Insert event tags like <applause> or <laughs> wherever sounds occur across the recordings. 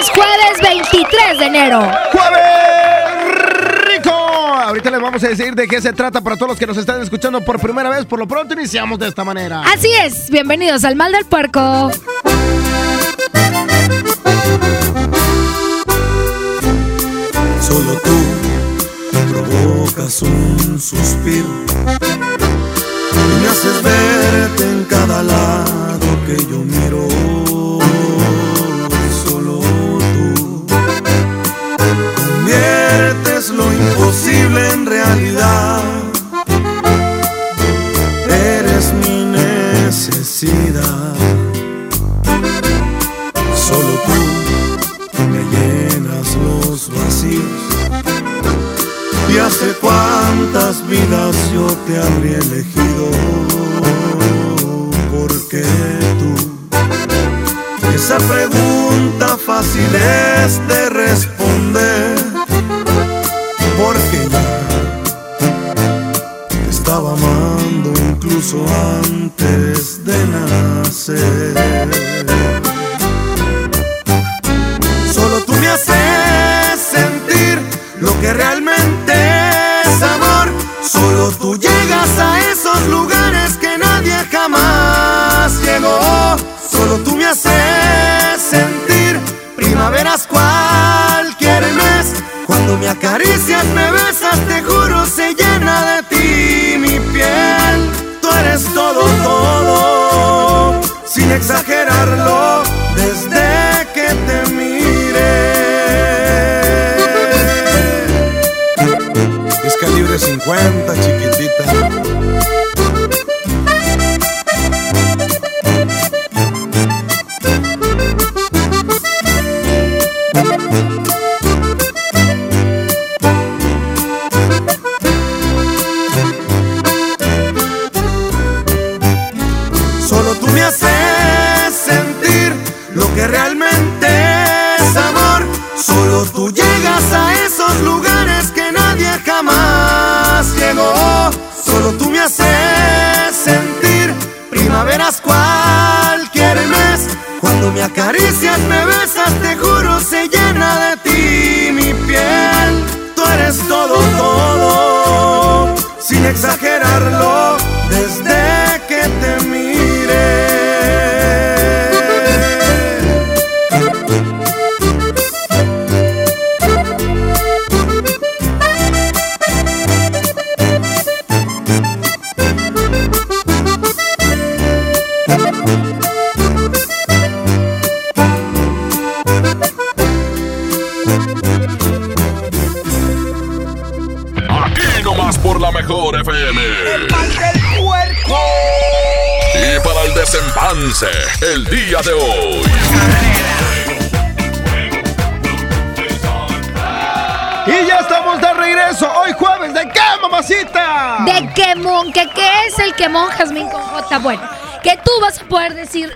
Es jueves, jueves 23 de enero. ¡Jueves rico! Ahorita les vamos a decir de qué se trata para todos los que nos están escuchando por primera vez. Por lo pronto iniciamos de esta manera. Así es, bienvenidos al Mal del Puerco. Solo tú provocas un suspiro y me haces verte en cada lado que yo miro. Necesidad. Solo tú me llenas los vacíos. Y hace cuántas vidas yo te habría elegido. Porque tú, esa pregunta fácil es de responder. Porque ya te estaba amando incluso antes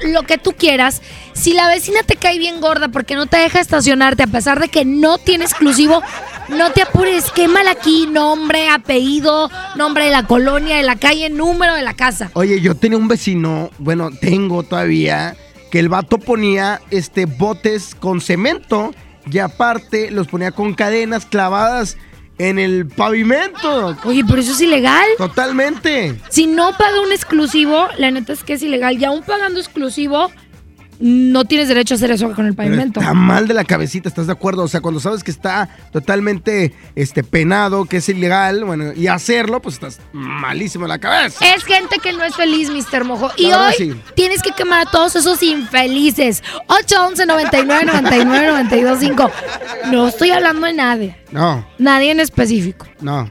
lo que tú quieras. Si la vecina te cae bien gorda porque no te deja estacionarte a pesar de que no tiene exclusivo, no te apures, quémala aquí, nombre, apellido, nombre de la colonia, de la calle, número de la casa. Oye, yo tenía un vecino, bueno, tengo todavía, que el vato ponía este botes con cemento y aparte los ponía con cadenas clavadas en el pavimento. Oye, pero eso es ilegal. Totalmente. Si no paga un exclusivo, la neta es que es ilegal. Y aún pagando exclusivo, no tienes derecho a hacer eso con el Pero pavimento. Está mal de la cabecita, ¿estás de acuerdo? O sea, cuando sabes que está totalmente este, penado, que es ilegal, bueno, y hacerlo, pues estás malísimo de la cabeza. Es gente que no es feliz, Mr. Mojo. Y hoy sí. tienes que quemar a todos esos infelices. 811 99 99 925 No estoy hablando de nadie. No, Nadie en específico. no.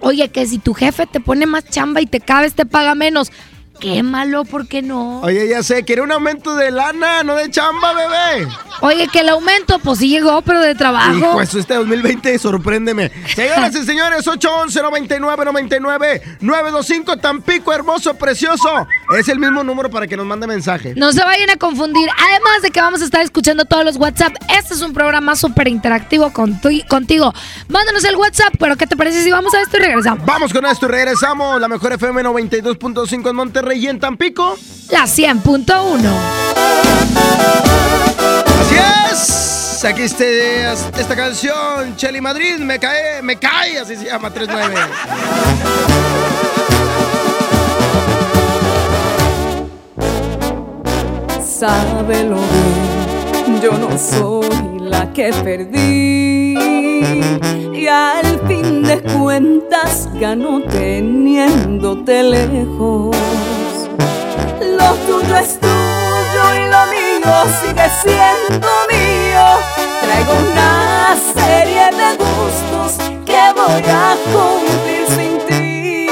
Oye, que si tu jefe te pone más chamba y te cabes, te paga menos. Quémalo, ¿por qué no? Oye, ya sé, quiere un aumento de lana, no de chamba, bebé. Oye, que el aumento, pues sí llegó, pero de trabajo. Hijo, eso este 2020, sorpréndeme. Señoras y señores, 811 99 99 925 Tampico, hermoso, precioso. Es el mismo número para que nos mande mensaje. No se vayan a confundir. Además de que vamos a estar escuchando todos los WhatsApp, este es un programa súper interactivo contigo. Mándanos el WhatsApp, pero ¿qué te parece si vamos a esto y regresamos? Vamos con esto y regresamos. La mejor FM 92.5 en Monterrey y en Tampico. La 100.1. Así es. Aquí este, esta canción, Chelly Madrid, me cae, me cae, así se llama 39. Sábelo bien, yo no soy la que perdí. Y al fin de cuentas ganó teniéndote lejos. Lo tuyo es tuyo y lo mío sigue siendo mío. Traigo una serie de gustos que voy a cumplir sin ti.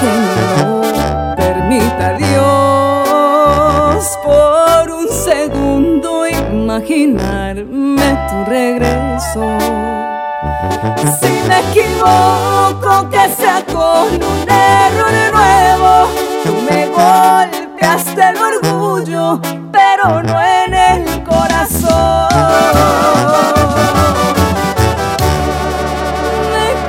Que no permita Dios por un segundo imaginarme tu regreso. Si me equivoco, que sea con un error nuevo. Tú me golpeaste el orgullo, pero no en el corazón. Me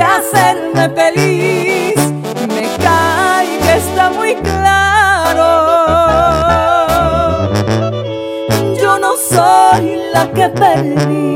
realmente hacerme feliz. Me cae que está muy claro. Yo no soy la que perdí.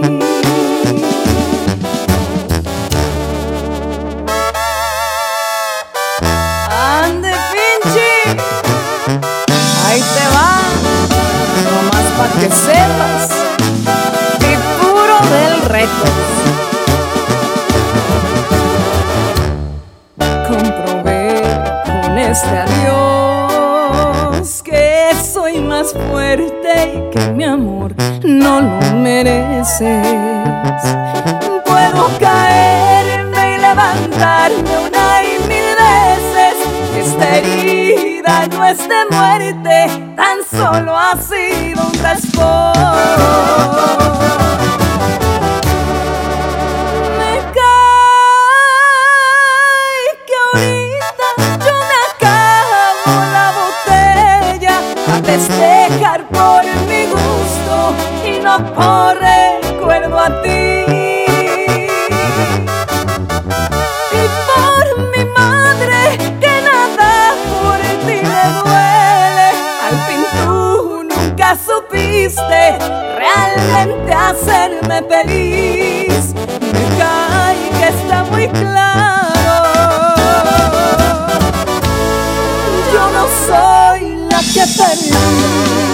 Este adiós que soy más fuerte y que mi amor no lo mereces. Puedo caerme y levantarme una y mil veces. Esta herida no es de muerte, tan solo ha sido un raspón. Por recuerdo a ti. Y por mi madre que nada por ti me duele. Al fin tú nunca supiste realmente hacerme feliz. Me cae que está muy claro. Yo no soy la que perdí.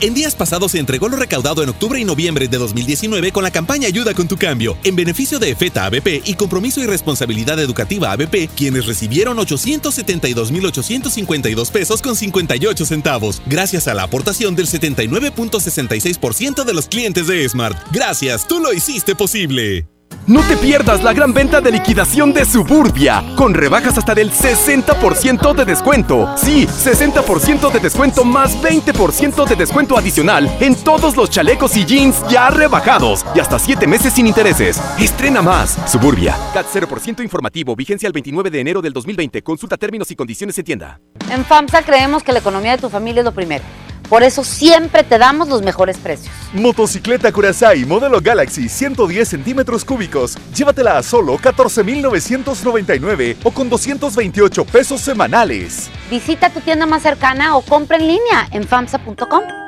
En días pasados se entregó lo recaudado en octubre y noviembre de 2019 con la campaña Ayuda con tu cambio, en beneficio de EFETA ABP y Compromiso y Responsabilidad Educativa ABP, quienes recibieron 872.852 pesos con 58 centavos, gracias a la aportación del 79.66% de los clientes de Smart. Gracias, tú lo hiciste posible. No te pierdas la gran venta de liquidación de Suburbia, con rebajas hasta del 60% de descuento. Sí, 60% de descuento más 20% de descuento adicional en todos los chalecos y jeans ya rebajados y hasta 7 meses sin intereses. Estrena más. Suburbia. CAT 0% informativo, vigencia el 29 de enero del 2020. Consulta términos y condiciones en tienda. En FAMSA creemos que la economía de tu familia es lo primero. Por eso siempre te damos los mejores precios. Motocicleta Curaçao modelo Galaxy 110 centímetros cúbicos. Llévatela a solo 14,999 o con 228 pesos semanales. Visita tu tienda más cercana o compra en línea en FAMSA.com.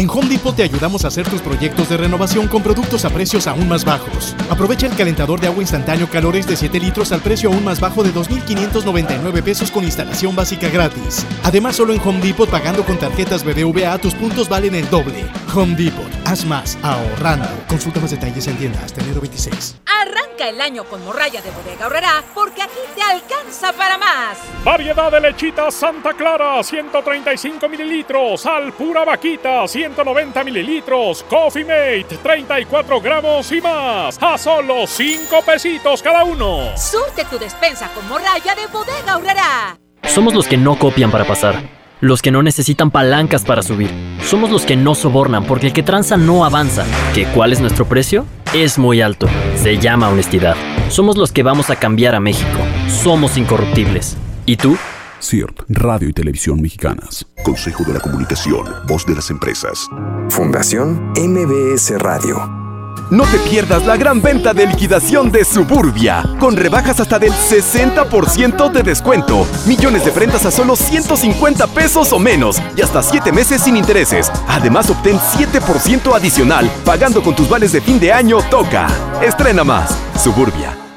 En Home Depot te ayudamos a hacer tus proyectos de renovación con productos a precios aún más bajos. Aprovecha el calentador de agua instantáneo Calores de 7 litros al precio aún más bajo de 2.599 pesos con instalación básica gratis. Además, solo en Home Depot pagando con tarjetas BBVA tus puntos valen el doble. Home Depot, haz más ahorrando. Consulta más detalles en tienda hasta enero 26. Arranca el año con morralla de bodega horrera porque aquí te alcanza para más. Variedad de lechita Santa Clara, 135 mililitros. Al pura vaquita, 190 mililitros. Coffee Mate, 34 gramos y más. A solo 5 pesitos cada uno. Surte tu despensa con morralla de bodega horrera. Somos los que no copian para pasar. Los que no necesitan palancas para subir. Somos los que no sobornan porque el que tranza no avanza. ¿Que cuál es nuestro precio? Es muy alto. Se llama honestidad. Somos los que vamos a cambiar a México. Somos incorruptibles. ¿Y tú? CIRT, Radio y Televisión Mexicanas. Consejo de la Comunicación, voz de las empresas. Fundación MBS Radio. No te pierdas la gran venta de liquidación de Suburbia, con rebajas hasta del 60% de descuento, millones de prendas a solo 150 pesos o menos y hasta 7 meses sin intereses. Además, obtén 7% adicional pagando con tus vales de fin de año Toca. Estrena más. Suburbia.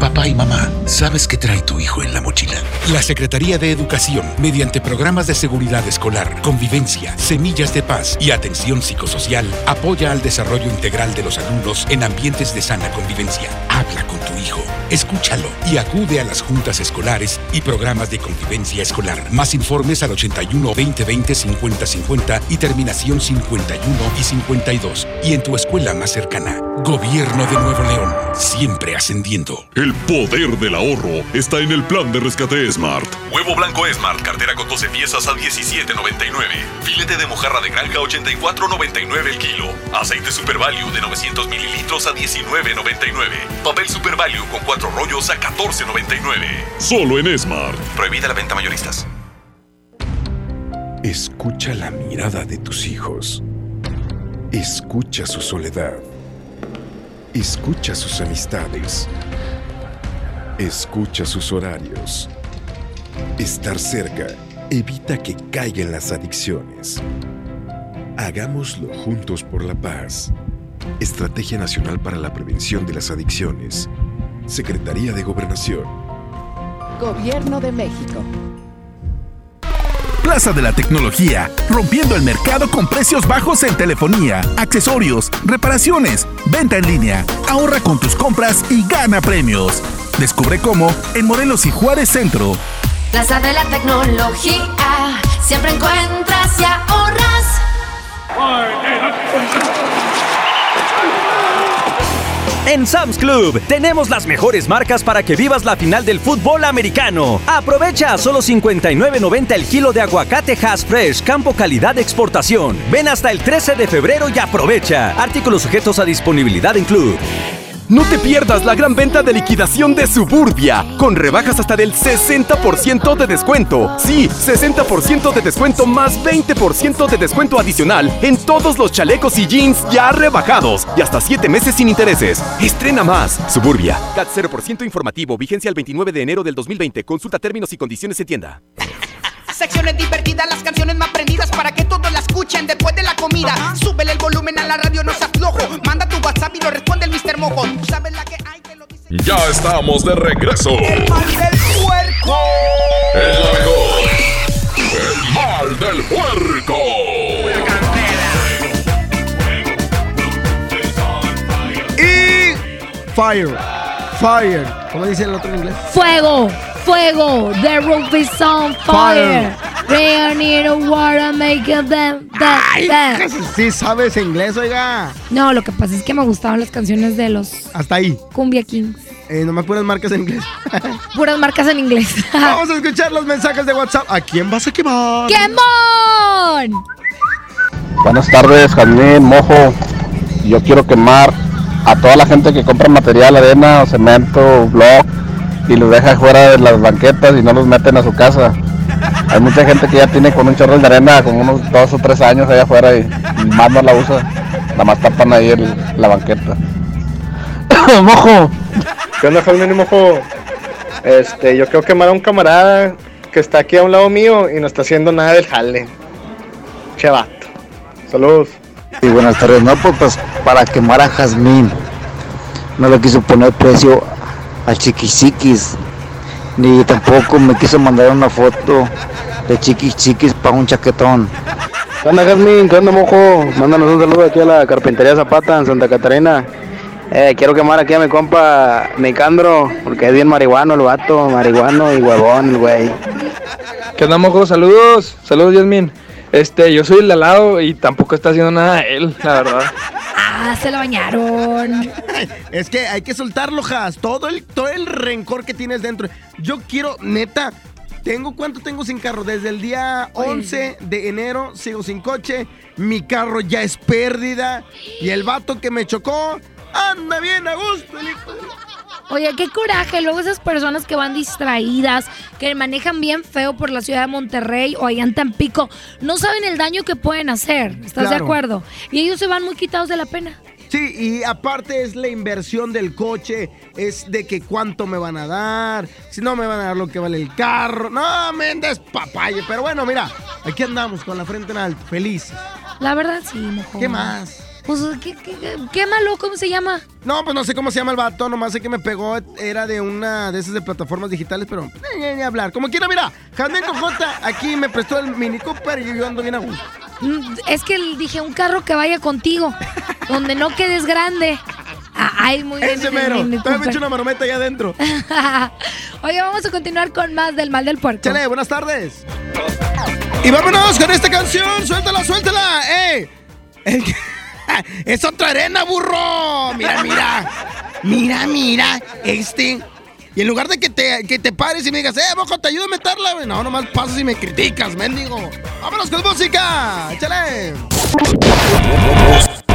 Papá y mamá, ¿sabes qué trae tu hijo en la mochila? La Secretaría de Educación, mediante programas de seguridad escolar, convivencia, semillas de paz y atención psicosocial, apoya al desarrollo integral de los alumnos en ambientes de sana convivencia. Habla con tu hijo, escúchalo y acude a las juntas escolares y programas de convivencia escolar. Más informes al 81 2020 50 50 y terminación 51 y 52. Y en tu escuela más cercana. Gobierno de Nuevo León, siempre ascendiendo. Poder del ahorro está en el plan de rescate Smart. Huevo blanco Smart, cartera con 12 piezas a 17.99. Filete de mojarra de granja 84.99 el kilo. Aceite Super Value de 900 mililitros a 19.99. Papel Super Value con 4 rollos a 14.99. Solo en Smart. Prohibida la venta mayoristas. Escucha la mirada de tus hijos. Escucha su soledad. Escucha sus amistades. Escucha sus horarios. Estar cerca evita que caigan las adicciones. Hagámoslo juntos por la paz. Estrategia Nacional para la Prevención de las Adicciones. Secretaría de Gobernación. Gobierno de México. Plaza de la Tecnología, rompiendo el mercado con precios bajos en telefonía, accesorios, reparaciones, venta en línea. Ahorra con tus compras y gana premios. Descubre cómo en Morelos y Juárez Centro. Plaza de la Tecnología, siempre encuentras y ahorras. En Sam's Club tenemos las mejores marcas para que vivas la final del fútbol americano. Aprovecha a solo 59.90 el kilo de aguacate Hass Fresh, campo calidad de exportación. Ven hasta el 13 de febrero y aprovecha. Artículos sujetos a disponibilidad en Club. No te pierdas la gran venta de liquidación de Suburbia, con rebajas hasta del 60% de descuento. Sí, 60% de descuento más 20% de descuento adicional en todos los chalecos y jeans ya rebajados y hasta 7 meses sin intereses. Estrena más. Suburbia. CAT 0% informativo, vigencia el 29 de enero del 2020. Consulta términos y condiciones en tienda. Secciones divertidas, las canciones más prendidas para que todos la escuchen después de la comida. Súbele el volumen a la radio, no seas flojo. Manda tu WhatsApp y lo responde el Mr. Mojo. Tú sabes la que hay. Ya estamos de regreso. El mal del puerco. Es la mejor. El mal del puerco. Y fire, fire. ¿Cómo dice el otro en inglés? Fuego, fuego, the roof is on fire. We need a water make them that. Sí sabes inglés, oiga. No, lo que pasa es que me gustaban las canciones de los Hasta ahí. Cumbia Kings. Eh, nomás puras marcas en inglés. <laughs> Puras marcas en inglés. <laughs> Vamos a escuchar los mensajes de WhatsApp. ¿A quién vas a quemar? ¡Quemón! Buenas tardes, Jazmín, Mojo. Yo quiero quemar a toda la gente que compra material, arena, cemento, block y los deja fuera de las banquetas y no los meten a su casa. Hay mucha gente que ya tiene con un chorro de arena con unos dos o tres años allá afuera y más no la usa. Nada más tapan ahí el- la banqueta. <coughs> Mojo. ¿Qué onda, Jalmín y Mojo? Este, yo quiero quemar a un camarada que está aquí a un lado mío y no está haciendo nada del jale. Che vato. Saludos. Y buenas tardes, no, pues, pues, para quemar a Jazmín. No le quiso poner precio a Chiquis Ni tampoco me quiso mandar una foto de Chiquis Chiquis para un chaquetón. ¿Qué onda, Jazmín? ¿Qué onda, Mojo? Mándanos un saludo aquí a la Carpintería Zapata en Santa Catarina. Eh, quiero quemar aquí a mi compa Nicandro, porque es bien marihuano el vato, marihuano y huevón el güey. ¿Qué onda, mojo? Saludos. Saludos, Yasmin. Este, yo soy el de al lado y tampoco está haciendo nada él, la verdad. Ah, se lo bañaron. <laughs> Es que hay que soltarlo, Has. Todo el, todo el rencor que tienes dentro. Yo quiero, neta, tengo cuánto tengo sin carro. Desde el día 11 de enero sigo sin coche. Mi carro ya es pérdida. Y el vato que me chocó anda bien a gusto, el hijo de la- Oye, qué coraje. Luego esas personas que van distraídas, que manejan bien feo por la ciudad de Monterrey o allá en Tampico, no saben el daño que pueden hacer. ¿Estás de acuerdo? Y ellos se van muy quitados de la pena. Sí, y aparte es la inversión del coche, es de que cuánto me van a dar, si no me van a dar lo que vale el carro. No, me des papaye. Pero bueno, mira, aquí andamos con la frente en alto, feliz. La verdad, sí, mejor. ¿Qué más? Pues, ¿qué, qué, malo? ¿Cómo se llama? No, pues no sé cómo se llama el vato, nomás sé que me pegó, era de una de esas de plataformas digitales, pero ni, ni- ni hablar. Como quiera, mira, Jasmine Cojota aquí me prestó el Mini Cooper y yo ando bien a gusto. Mm, Es que dije, un carro que vaya contigo, donde no quedes grande. Ah, Ay, muy bien. Ese mero, todavía me Cooper. eché una marometa allá adentro. <laughs> Oye, vamos a continuar con más del mal del puerco. Chale, buenas tardes. Y vámonos con esta canción, suéltala, suéltala, ¡eh! El que- <laughs> ¡Es otra arena, burro! Mira, mira. Mira, mira. Este. Y en lugar de que te, que te pares y me digas, eh, mojo, te ayudo a meterla. No, nomás pasas y me criticas, mendigo. Vámonos con música. Échale.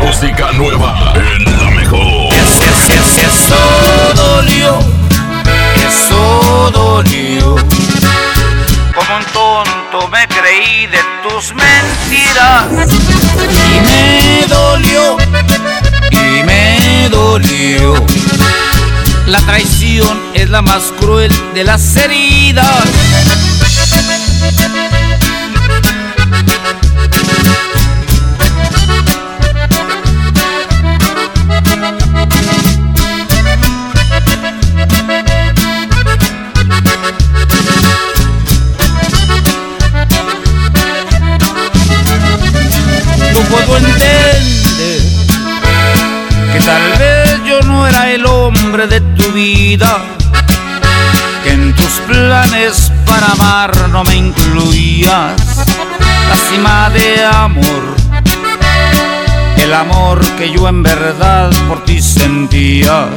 Música nueva en la mejor. Eso dolió, eso dolió. Creí de tus mentiras. Y me dolió, y me dolió. La traición es la más cruel de las heridas. Que en tus planes para amar no me incluías. La cima de amor, el amor que yo en verdad por ti sentía.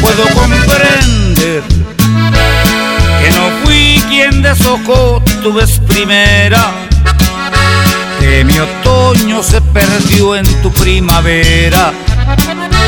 Puedo comprender que no fui quien deshojó tu vez primera, que mi otoño se perdió en tu primavera,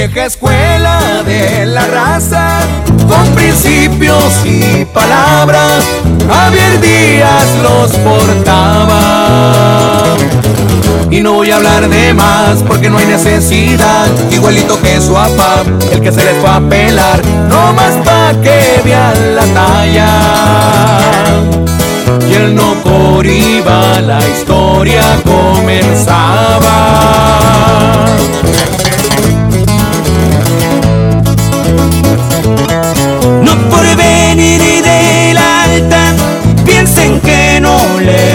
Vieja escuela de la raza, con principios y palabras, Javier Díaz los portaba. Y no voy a hablar de más porque no hay necesidad, igualito que su papá, el que se les fue a pelar, no más pa' que vean la talla. Y él no por iba, la historia comenzaba.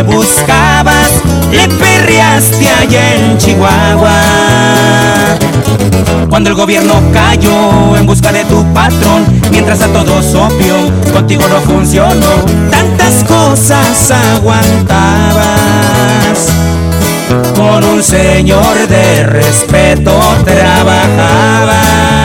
Buscabas, le perreaste allá en Chihuahua. Cuando el gobierno cayó en busca de tu patrón, mientras a todos obvio, contigo no funcionó, tantas cosas aguantabas. Con un señor de respeto trabajabas.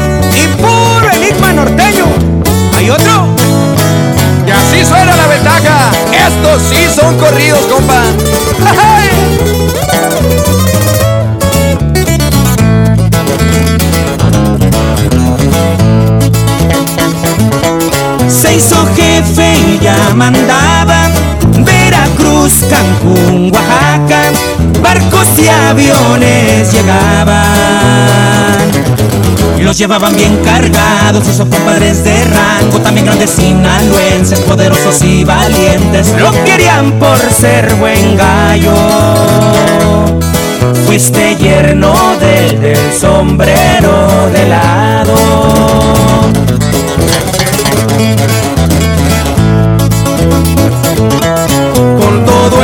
¿Hay otro? Y así suena la ventaja. Estos sí son corridos, compa. Se hizo jefe y ya mandaba Veracruz, Cancún, Oaxaca, barcos y aviones llegaban y los llevaban bien cargados son compadres de rango, también grandes sinaloenses, poderosos y valientes, lo querían por ser buen gallo. Fuiste yerno del, del sombrero de lado. Con todo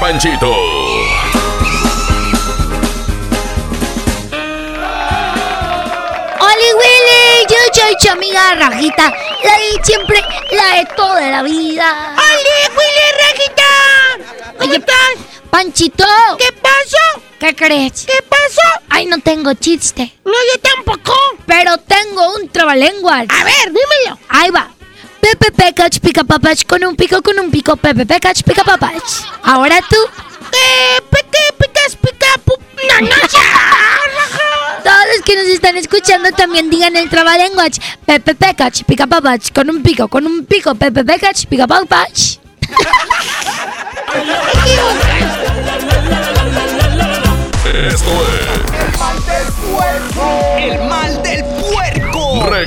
Panchito. ¡Oli Willy! Yo soy su amiga Rajita, la de siempre, la de toda la vida. ¡Oli Willy, Rajita! ¿Cómo estás? Panchito. ¿Qué pasó? ¿Qué crees? ¿Qué pasó? Ay, no tengo chiste. No, yo tampoco. Pero tengo un trabalenguas. A ver, dímelo. Ahí va. Pepe Pecach pica papach con un pico con un pico. Pepe Pecach pica papach. Ahora tú. Picas pica Todos los que nos están escuchando también digan el trabalenguas. Pepe Pecach pica papach con un pico con un pico. Pepe Pecach pica papach. Esto es El mal del puerco. El mal del.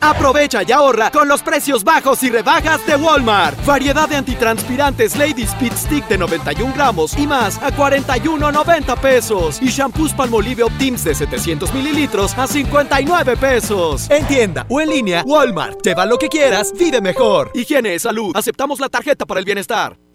Aprovecha y ahorra con los precios bajos y rebajas de Walmart. Variedad de antitranspirantes Lady Speed Stick de 91 gramos y más a 41.90 pesos. Y shampoos Palmolive Optims de 700 mililitros a 59 pesos. En tienda o en línea, Walmart. Lleva lo que quieras, vive mejor. Higiene salud. Aceptamos la tarjeta para el bienestar.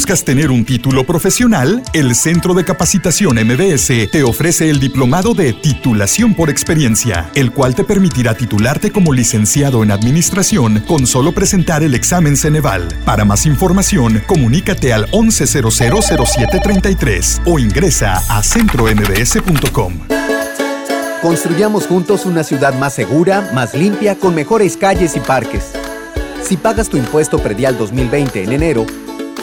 ¿Buscas tener un título profesional? El Centro de Capacitación MBS te ofrece el diplomado de titulación por experiencia, el cual te permitirá titularte como licenciado en administración con solo presentar el examen Ceneval. Para más información, comunícate al 11000733 o ingresa a centrombs.com. Construyamos juntos una ciudad más segura, más limpia, con mejores calles y parques. Si pagas tu impuesto predial 2020 en enero,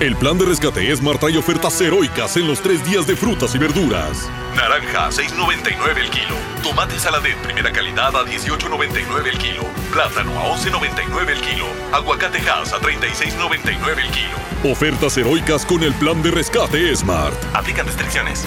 El plan de rescate Smart trae ofertas heroicas en los tres días de frutas y verduras. Naranja, 6.99 el kilo. Tomate saladet primera calidad a 18.99 el kilo. Plátano a 11.99 el kilo. Aguacate Hass a 36.99 el kilo. Ofertas heroicas con el plan de rescate Smart. Aplican restricciones.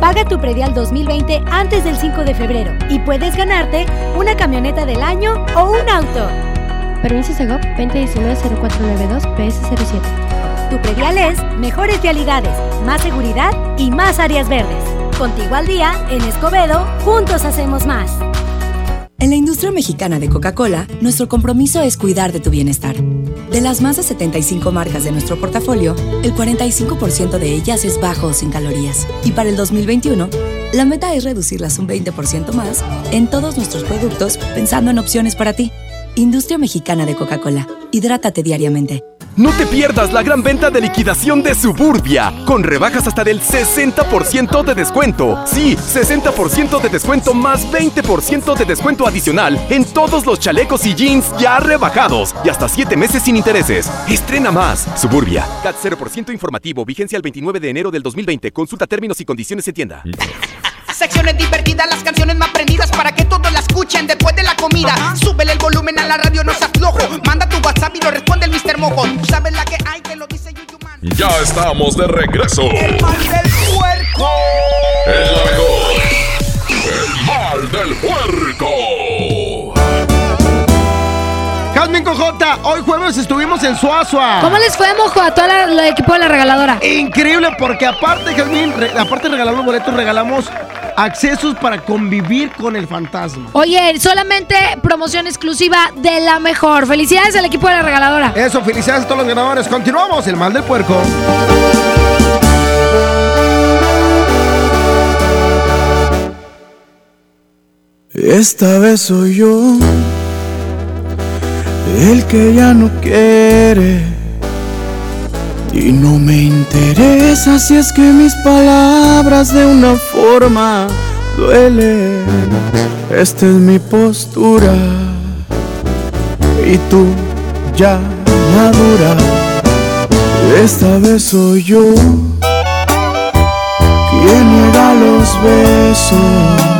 Paga tu predial 2020 antes del 5 de febrero y puedes ganarte una camioneta del año o un auto. Permiso Segov 2019-0492 PS07. Tu predial es mejores vialidades, más seguridad y más áreas verdes. Contigo al día, en Escobedo, juntos hacemos más. En la industria mexicana de Coca-Cola, nuestro compromiso es cuidar de tu bienestar. De las más de 75 marcas de nuestro portafolio, el 45% de ellas es bajo o sin calorías. Y para el 2021, la meta es reducirlas un 20% más en todos nuestros productos pensando en opciones para ti. Industria mexicana de Coca-Cola. Hidrátate diariamente. No te pierdas la gran venta de liquidación de Suburbia, con rebajas hasta del 60% de descuento. Sí, 60% de descuento más 20% de descuento adicional en todos los chalecos y jeans ya rebajados y hasta 7 meses sin intereses. Estrena más. Suburbia. CAT 0% informativo, vigencia el 29 de enero del 2020. Consulta términos y condiciones en tienda. <laughs> Secciones divertidas, las canciones más prendidas para que todos la escuchen después de la comida. Súbele el volumen a la radio, no se aflojo. Manda tu WhatsApp y lo responde el Mr. Mojo. Tú sabes la que hay, que lo dice Yuyuman. Ya estamos de regreso. El mal del puerco. Es la mejor. El mal del puerco. Cojota, hoy jueves estuvimos en Suazua. ¿Cómo les fue, mojo, a todo la- el equipo de la regaladora? Increíble, porque aparte, Jazmín, re- aparte de regalar los boletos, regalamos accesos para convivir con el fantasma. Oye, solamente promoción exclusiva de la mejor. Felicidades al equipo de la regaladora. Eso, felicidades a todos los ganadores. Continuamos, el mal del puerco. Esta vez soy yo el que ya no quiere y no me interesa si es que mis palabras de una forma duelen. Esta es mi postura y tú ya madura. Esta vez soy yo quien niega los besos.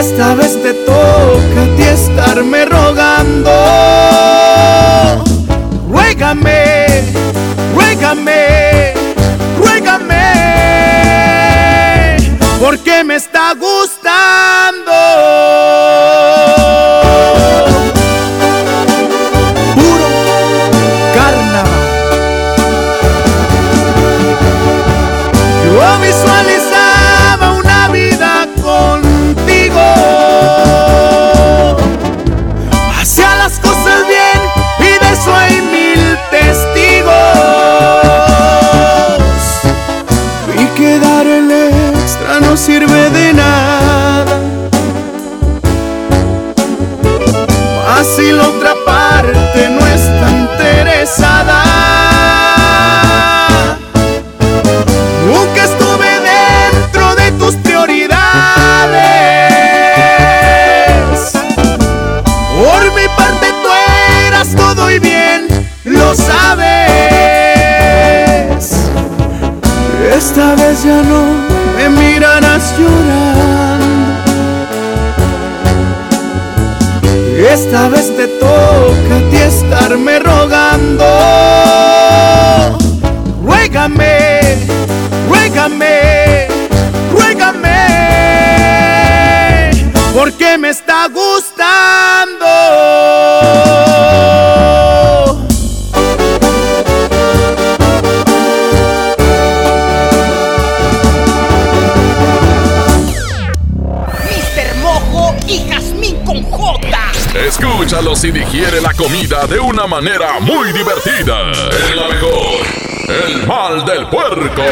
Esta vez te toca a ti estarme. Esta vez te toca a ti estarme rogando. Ruégame, ruégame, Escúchalo si digiere la comida de una manera muy divertida. Es la mejor. El mal del puerco.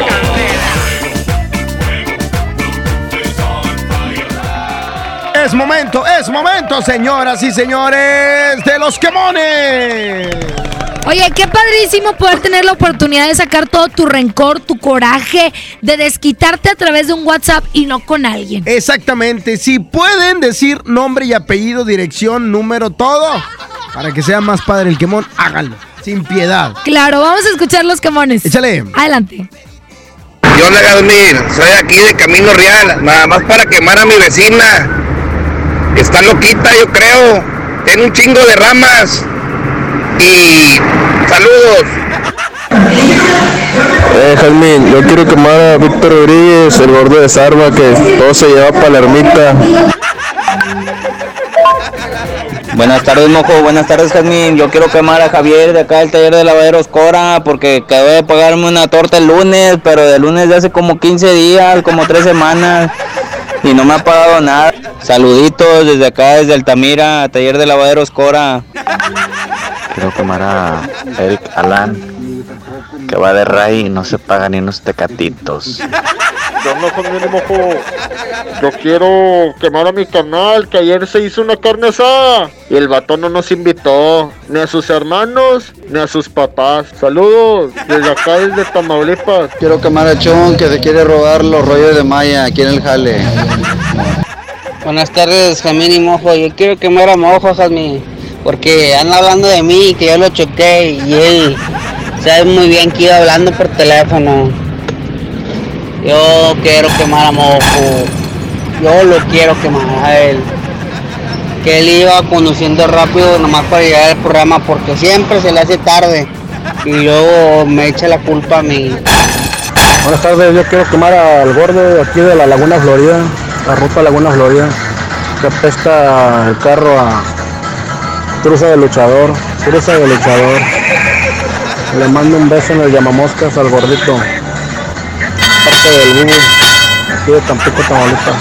Es momento, es momento, señoras y señores, de los quemones. Oye, qué padrísimo poder tener la oportunidad de sacar todo tu rencor, tu coraje, de desquitarte a través de un WhatsApp y no con alguien. Exactamente, si pueden decir nombre y apellido, dirección, número, todo, para que sea más padre el quemón, háganlo, sin piedad. Claro, vamos a escuchar los quemones. Échale. Adelante. Yo hola Gazmín, soy aquí de Camino Real, nada más para quemar a mi vecina. Está loquita, yo creo. Tiene un chingo de ramas. Y saludos. Jazmín, yo quiero quemar a Víctor Rodríguez, el gordo de Sarva, que todo se lleva para la ermita. Buenas tardes, mojo. Buenas tardes, Jazmín. Yo quiero quemar a Javier de acá del taller de lavaderos Cora porque acabé de pagarme una torta el lunes, pero de lunes de hace como 15 días, como 3 semanas, y no me ha pagado nada. Saluditos desde acá, desde Altamira, taller de lavaderos Cora. Quiero quemar a Eric Alan, que va de ray y no se paga ni unos tecatitos. Yo no mi mojo. Yo quiero quemar a mi carnal, que ayer se hizo una carne asada. Y el vato no nos invitó, ni a sus hermanos, ni a sus papás. Saludos, desde acá, desde Tamaulipas. Quiero quemar a Chon que se quiere robar los rollos de Maya aquí en el jale. Buenas tardes, Jamín y Mojo. Yo quiero quemar a Mojo, Jamín, porque anda hablando de mí, que yo lo choqué y él sabe muy bien que iba hablando por teléfono. Yo quiero quemar a Mojo. Yo lo quiero quemar a él. Que él iba conduciendo rápido nomás para llegar al programa porque siempre se le hace tarde. Y luego me echa la culpa a mí. Buenas tardes, yo quiero quemar al gordo de aquí de la Laguna Florida, la ruta Laguna Florida, que apesta el carro a cruza de luchador, cruza de luchador. Le mando un beso en el llamamoscas al gordito, parte del Bubu, aquí de Tampico, Tamaulipas.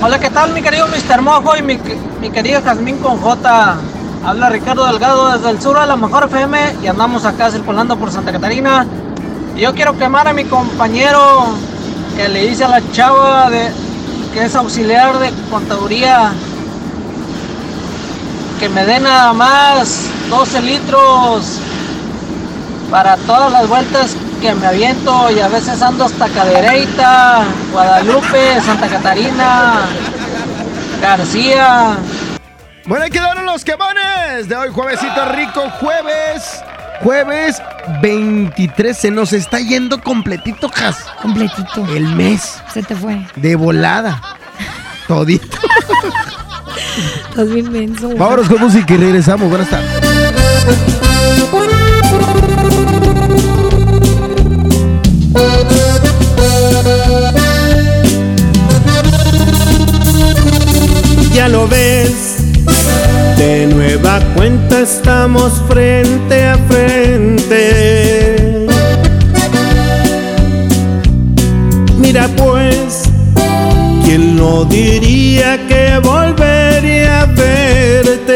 Hola, ¿qué tal mi querido Mr. Mojo y mi, mi querido Jazmín con J? Habla Ricardo Delgado desde el sur de la Mejor FM y andamos acá circulando por Santa Catarina. Yo quiero quemar a mi compañero que le dice a la chava de, que es auxiliar de contaduría que me dé nada más 12 litros para todas las vueltas que me aviento y a veces ando hasta Cadereyta, Guadalupe, <laughs> Santa Catarina, García. Bueno, ahí quedaron los quemones de hoy, juevesito rico, jueves. Jueves 23, se nos está yendo completito, Jas. Completito. El mes. Se te fue. De volada. Todito. <laughs> Estás bien menso. Vámonos con música y regresamos. Buenas tardes. Ya lo ves, de nueva cuenta estamos frente a frente. Mira pues, ¿quién no diría que volvería a verte?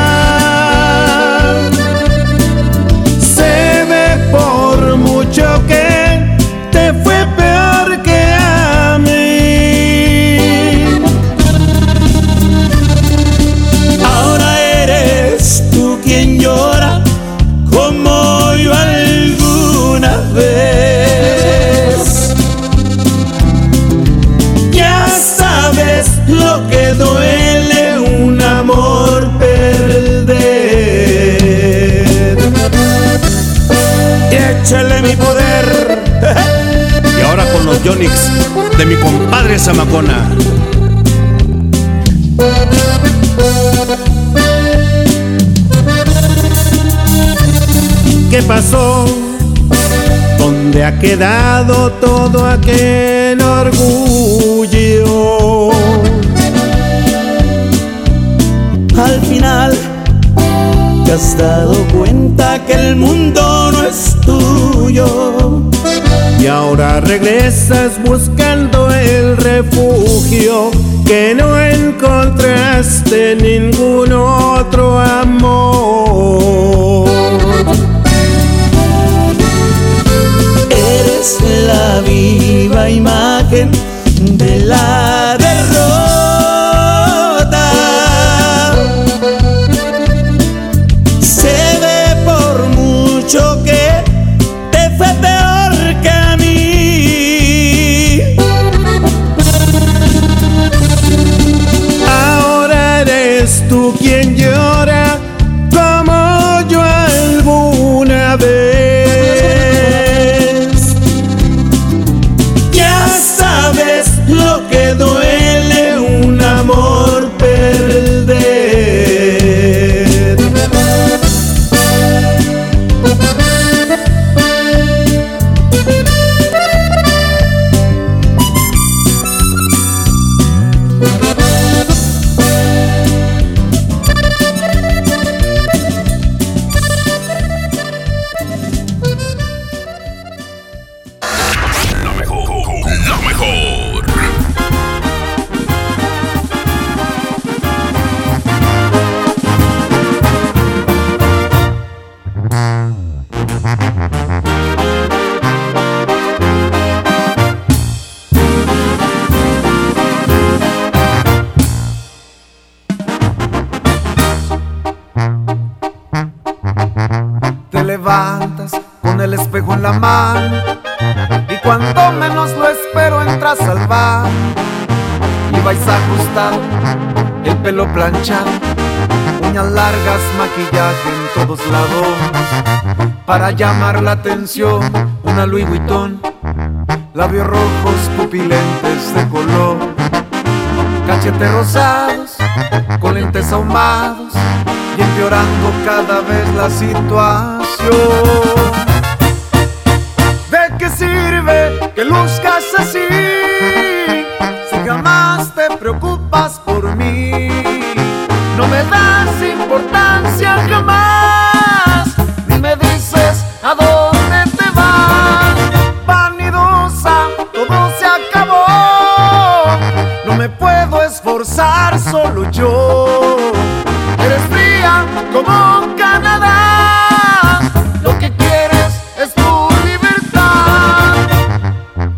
Quedado todo aquel orgullo? Al final te has dado cuenta que el mundo no es tuyo y ahora regresas buscando el refugio que no encontraste en ningún otro amor. Eres la viva imagen de la derrota. Se ve por mucho que te fue peor que a mí. Ahora eres tú quien llora llamar la atención, una Louis Vuitton, labios rojos, pupilentes de color, cachetes rosados, con lentes ahumados y empeorando cada vez la situación. ¿De qué sirve que luzcas así si jamás te preocupas por mí? No me das importancia jamás, ni me a dónde te vas. Vanidosa, todo se acabó. No me puedo esforzar solo yo. Eres fría como Canadá. Lo que quieres es tu libertad.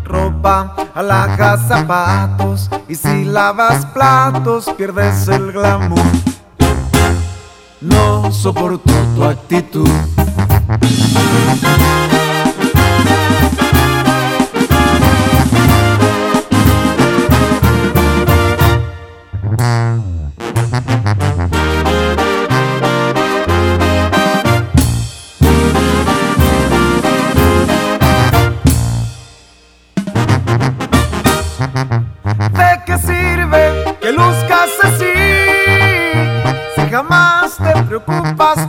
Ropa, alhajas, zapatos. Y si lavas platos, pierdes el glamour. No soporto tu actitud. ¿De qué sirve que luzcas así si jamás te preocupas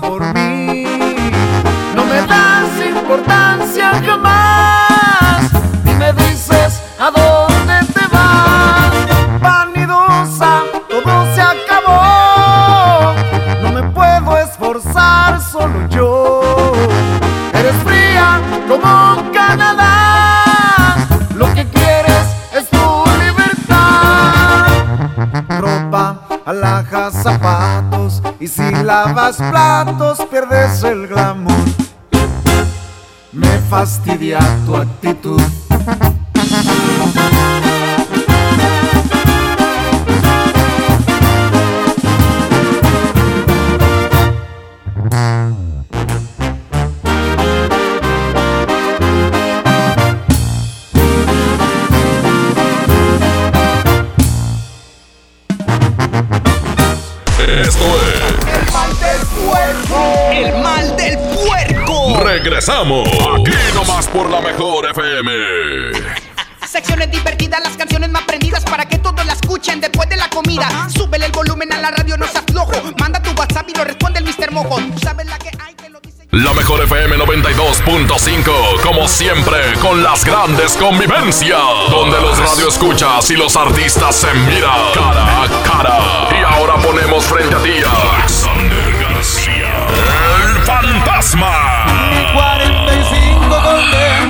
importancia jamás, ni me dices a dónde te vas. Vanidosa, todo se acabó. No me puedo esforzar solo yo. Eres fría como Canadá. Lo que quieres es tu libertad. Ropa, alhajas, zapatos. Y si lavas platos, pierdes el. Me fastidia tu actitud. Regresamos. Aquí nomás por la mejor FM. Secciones divertidas, las canciones más prendidas para que todos la escuchen después de la comida. Súbele el volumen a la radio, no se aflojo. Manda tu WhatsApp y lo responde el Mr. Mojo. Tú sabes la que hay. La mejor FM 92.5, como siempre, con las grandes convivencias, donde los radioescuchas y los artistas se miran cara a cara. Y ahora ponemos frente a ti a Alexander García, el fantasma.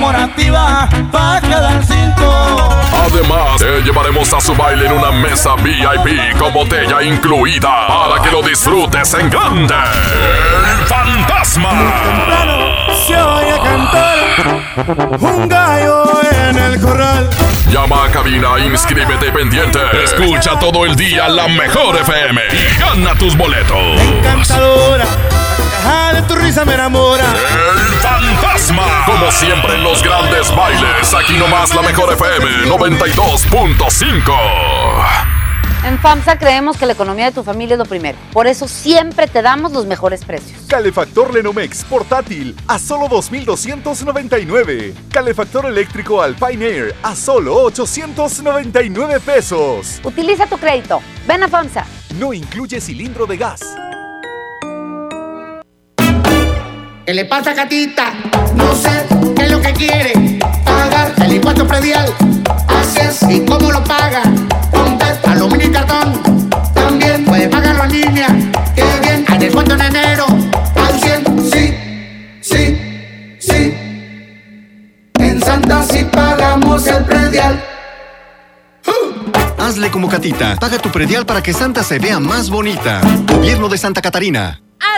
45 conmemorativa para cada cinco. Además, te llevaremos a su baile en una mesa VIP con botella incluida para que lo disfrutes en grande. El fantasma. Se oye cantar un gallo en el corral. Llama a cabina, inscríbete pendiente. Escucha todo el día la mejor FM y gana tus boletos. Encantadora, caja de tu risa me enamora. El fantasma. Como siempre en los grandes bailes, aquí nomás la mejor FM 92.5. En FAMSA creemos que la economía de tu familia es lo primero. Por eso siempre te damos los mejores precios. Calefactor Lenomex portátil a solo 2.299. Calefactor eléctrico Alpine Air a solo 899 pesos. Utiliza tu crédito. Ven a FAMSA. No incluye cilindro de gas. ¿Qué le pasa, gatita? No sé qué es lo que quiere. Pagar el impuesto predial. Así es. ¿Y cómo lo paga? Con tarjeta, aluminio y cartón. También puede pagarlo en línea. Qué bien. Hay descuento en enero. Al 100. Sí, sí, sí. En Santa sí pagamos el predial. Hazle como Catita. Paga tu predial para que Santa se vea más bonita. Gobierno de Santa Catarina.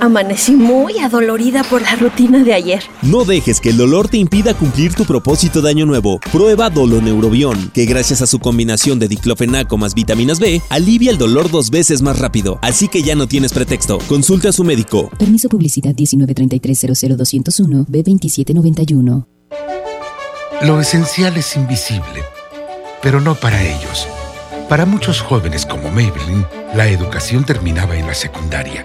Amanecí muy adolorida por la rutina de ayer. No dejes que el dolor te impida cumplir tu propósito de año nuevo. Prueba Doloneurobión, que gracias a su combinación de diclofenaco más vitaminas B, alivia el dolor dos veces más rápido. Así que ya no tienes pretexto. Consulta a su médico. Permiso publicidad 193300201 B2791. Lo esencial es invisible, pero no para ellos. Para muchos jóvenes como Maybelline, la educación terminaba en la secundaria.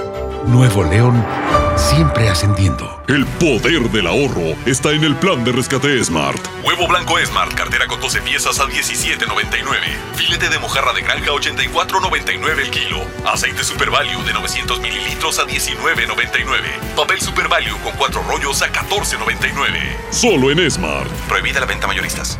Nuevo León, siempre ascendiendo. El poder del ahorro está en el plan de rescate Smart. Huevo blanco Smart, cartera con 12 piezas a 17.99. Filete de mojarra de granja 84.99 el kilo. Aceite Super Value de 900 mililitros a 19.99. Papel Super Value con 4 rollos a 14.99. Solo en Smart. Prohibida la venta mayoristas.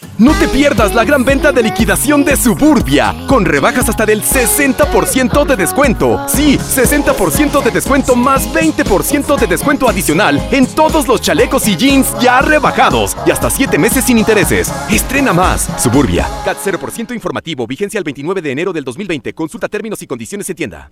No te pierdas la gran venta de liquidación de Suburbia, con rebajas hasta del 60% de descuento. Sí, 60% de descuento más 20% de descuento adicional en todos los chalecos y jeans ya rebajados y hasta 7 meses sin intereses. Estrena más. Suburbia. CAT 0% informativo, vigencia el 29 de enero del 2020. Consulta términos y condiciones en tienda.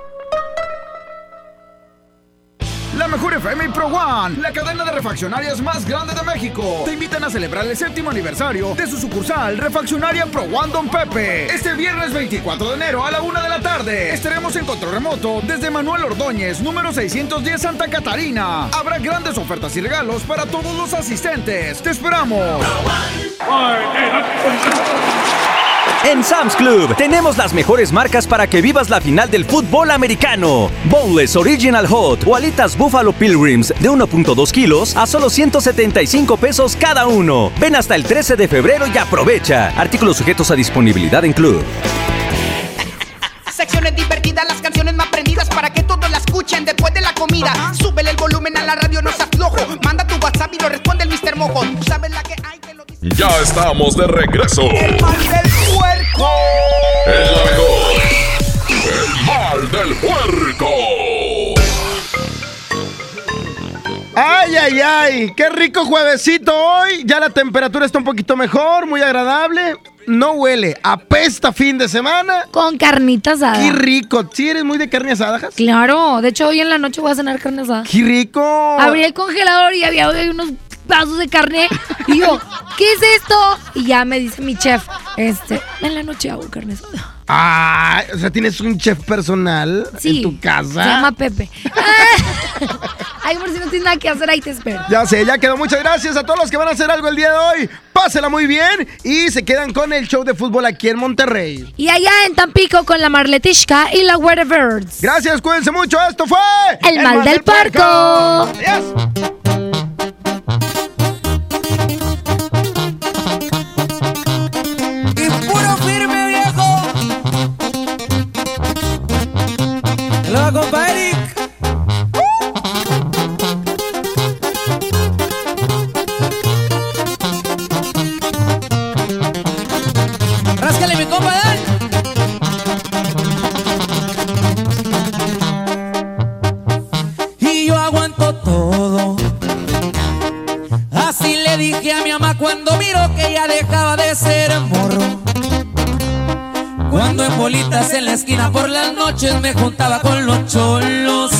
One, la cadena de refaccionarias más grande de México. Te invitan a celebrar el séptimo aniversario de su sucursal Refaccionaria Pro One Don Pepe. Este viernes 24 de enero a la una de la tarde estaremos en control remoto desde Manuel Ordóñez, número 610 Santa Catarina. Habrá grandes ofertas y regalos para todos los asistentes. ¡Te esperamos! En Sam's Club tenemos las mejores marcas para que vivas la final del fútbol americano. Boneless Original Hot o alitas Buffalo Pilgrims de 1.2 kilos a solo 175 pesos cada uno. Ven hasta el 13 de febrero y aprovecha. Artículos sujetos a disponibilidad en Club. Secciones divertidas, las canciones más prendidas para que todos la escuchen después de la comida. Súbele el volumen a la radio, no se aflojo. Manda tu WhatsApp y lo responde el Mr. Mojo. Tú sabes la que hay. Ya estamos de regreso. El mal del puerco. El la mejor. El mal del puerco. Ay, ay, ay, qué rico juevesito hoy. Ya la temperatura está un poquito mejor, muy agradable. No huele, apesta fin de semana. Con carnita asada. Qué rico. ¿Sí eres muy de carne asada, Jas? Claro, de hecho hoy en la noche voy a cenar carne asada. Qué rico. Abrí el congelador y había unos pedazos de carne. Y yo, ¿qué es esto? Y ya me dice mi chef, este, en la noche hago carne. Ah, o sea, tienes un chef personal en tu casa. Se llama Pepe. <laughs> Ay, por si no tienes nada que hacer, ahí te espero. Ya sé, ya quedó. Muchas gracias a todos los que van a hacer algo el día de hoy. Pásela muy bien y se quedan con el show de fútbol aquí en Monterrey. Y allá en Tampico con la Marletishka y la Birds. Gracias, cuídense mucho. Esto fue El, mal, del, parco. Adiós. Noches me juntaba con los cholos.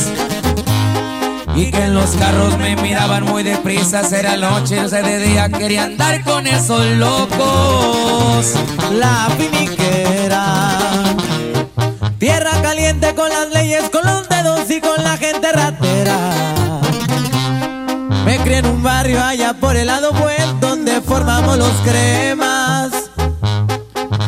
Y que en los carros me miraban muy deprisa, era noche, o sea, de día quería andar con esos locos. La finiquera. Tierra caliente con las leyes, con los dedos y con la gente ratera. Me crié en un barrio allá por el lado buen donde formamos los cremas.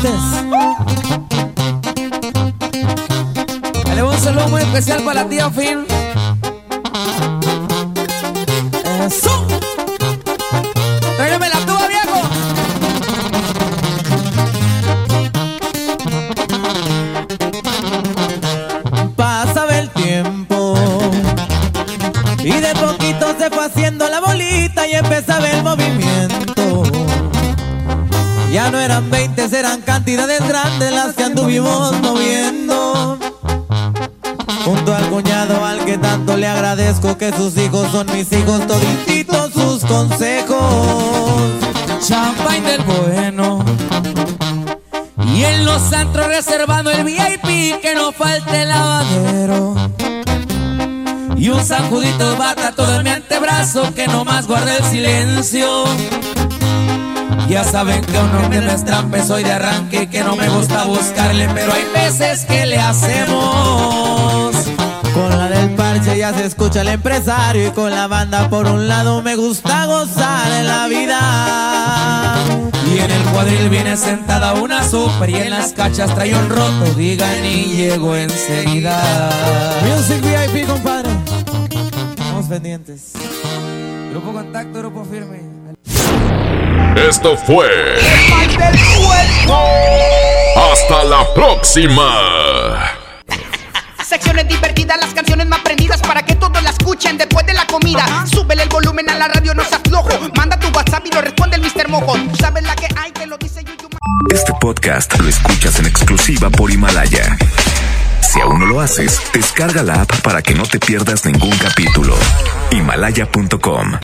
Pendientes. Le un saludo muy especial para la tía Fin. Eso. Tráigame la tuba, viejo. Pasaba el tiempo y de poquito se fue haciendo la bolita y empezaba el movimiento. Ya no eran 20, eran cantidades grandes las que anduvimos moviendo. Junto al cuñado al que tanto le agradezco que sus hijos son mis hijos, todititos sus consejos. Champagne del bueno. Y en los antros reservando el VIP que no falte el lavadero. Y un sacudito bata todo en mi antebrazo que no más guarda el silencio. Ya saben que uno que no es trampe soy de arranque y que no me gusta buscarle, pero hay veces que le hacemos. Con la del parche ya se escucha el empresario y con la banda por un lado me gusta gozar en la vida. Y en el cuadril viene sentada una super y en las cachas trae un roto, digan y llego enseguida. Music VIP, compadre. Estamos pendientes. Grupo Contacto, Grupo Firme. Esto fue El mal del puerco. Hasta la próxima. Secciones divertidas, las canciones más prendidas para que todos la escuchen después de la comida. Súbele el volumen a la radio, no seas flojo. Manda tu WhatsApp y lo responde el Mr. Mojo. Tú sabes la que hay, te lo dice Yuyu. Este podcast lo escuchas en exclusiva por Himalaya. Si aún no lo haces, descarga la app para que no te pierdas ningún capítulo. Himalaya.com